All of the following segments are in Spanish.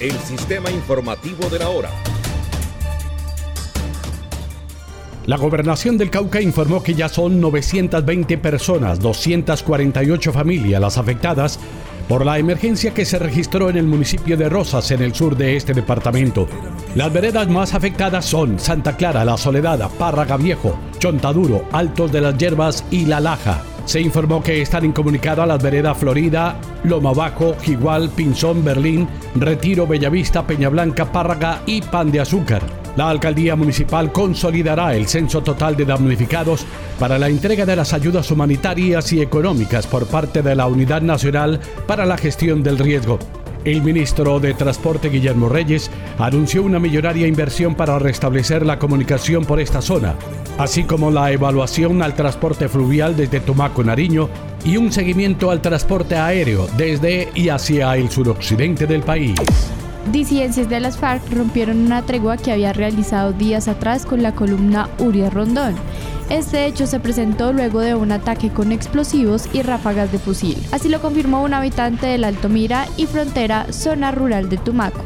el sistema informativo de la hora. La gobernación del Cauca informó que ya son 920 personas, 248 familias las afectadas por la emergencia que se registró en el municipio de Rosas, en el sur de este departamento. Las veredas más afectadas son Santa Clara, La Soledad, Párraga Viejo, Chontaduro, Altos de las Yerbas y La Laja. Se informó que están incomunicadas las veredas Florida, Loma Bajo, Jigual, Pinzón, Berlín, Retiro, Bellavista, Peña Blanca, Párraga y Pan de Azúcar. La alcaldía municipal consolidará el censo total de damnificados para la entrega de las ayudas humanitarias y económicas por parte de la Unidad Nacional para la Gestión del Riesgo. El ministro de Transporte Guillermo Reyes anunció una millonaria inversión para restablecer la comunicación por esta zona, así como la evaluación al transporte fluvial desde Tumaco, Nariño, y un seguimiento al transporte aéreo desde y hacia el suroccidente del país. Disidencias de las FARC rompieron una tregua que había realizado días atrás con la columna Uria Rondón. Este hecho se presentó luego de un ataque con explosivos y ráfagas de fusil. Así lo confirmó un habitante del Alto Mira y Frontera, zona rural de Tumaco.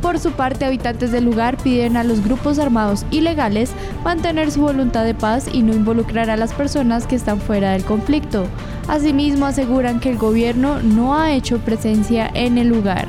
Por su parte, habitantes del lugar piden a los grupos armados ilegales mantener su voluntad de paz y no involucrar a las personas que están fuera del conflicto. Asimismo, aseguran que el gobierno no ha hecho presencia en el lugar.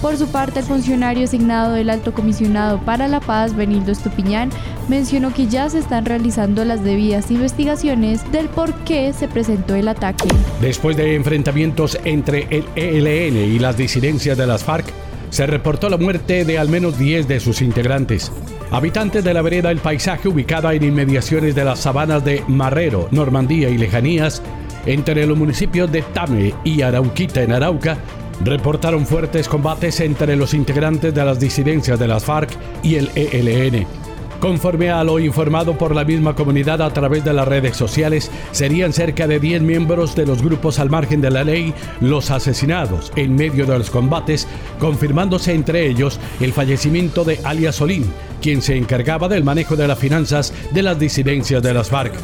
Por su parte, el funcionario asignado del Alto Comisionado para la Paz, Benildo Estupiñán, mencionó que ya se están realizando las debidas investigaciones del por qué se presentó el ataque. Después de enfrentamientos entre el ELN y las disidencias de las FARC, se reportó la muerte de al menos 10 de sus integrantes. Habitantes de la vereda El Paisaje, ubicada en inmediaciones de las sabanas de Marrero, Normandía y Lejanías, entre los municipios de Tame y Arauquita en Arauca, reportaron fuertes combates entre los integrantes de las disidencias de las FARC y el ELN. Conforme a lo informado por la misma comunidad a través de las redes sociales, serían cerca de 10 miembros de los grupos al margen de la ley los asesinados en medio de los combates, confirmándose entre ellos el fallecimiento de alias Solín, quien se encargaba del manejo de las finanzas de las disidencias de las FARC.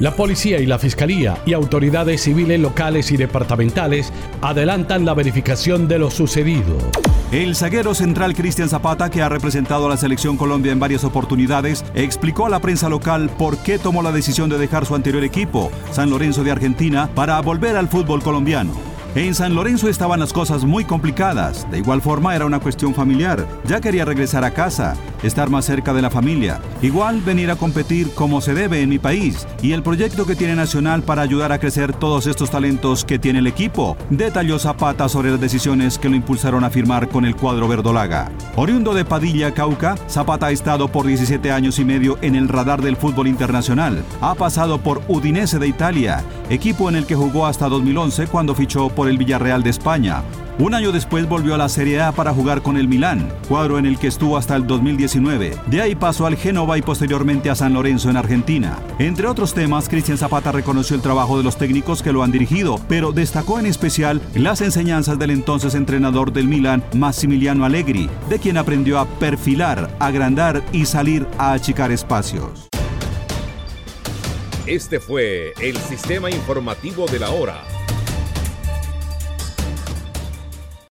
La policía y la fiscalía y autoridades civiles locales y departamentales adelantan la verificación de lo sucedido. El zaguero central Cristian Zapata, que ha representado a la selección Colombia en varias oportunidades, explicó a la prensa local por qué tomó la decisión de dejar su anterior equipo, San Lorenzo de Argentina, para volver al fútbol colombiano. En San Lorenzo estaban las cosas muy complicadas. De igual forma era una cuestión familiar. Ya quería regresar a casa, estar más cerca de la familia. Igual venir a competir como se debe en mi país. Y el proyecto que tiene Nacional para ayudar a crecer todos estos talentos que tiene el equipo. Detalló Zapata sobre las decisiones que lo impulsaron a firmar con el cuadro verdolaga. Oriundo de Padilla, Cauca, Zapata ha estado por 17 años y medio en el radar del fútbol internacional. Ha pasado por Udinese de Italia, equipo en el que jugó hasta 2011 cuando fichó el Villarreal de España. Un año después volvió a la Serie A para jugar con el Milán, cuadro en el que estuvo hasta el 2019. De ahí pasó al Génova y posteriormente a San Lorenzo en Argentina. Entre otros temas, Cristian Zapata reconoció el trabajo de los técnicos que lo han dirigido, pero destacó en especial las enseñanzas del entonces entrenador del Milán, Massimiliano Allegri, de quien aprendió a perfilar, agrandar y salir a achicar espacios. Este fue el sistema informativo de la hora